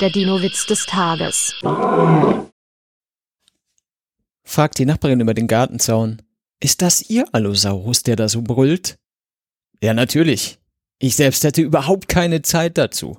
Der Dino-Witz des Tages. Fragt die Nachbarin über den Gartenzaun. Ist das Ihr Allosaurus, der da so brüllt? Ja, natürlich. Ich selbst hätte überhaupt keine Zeit dazu.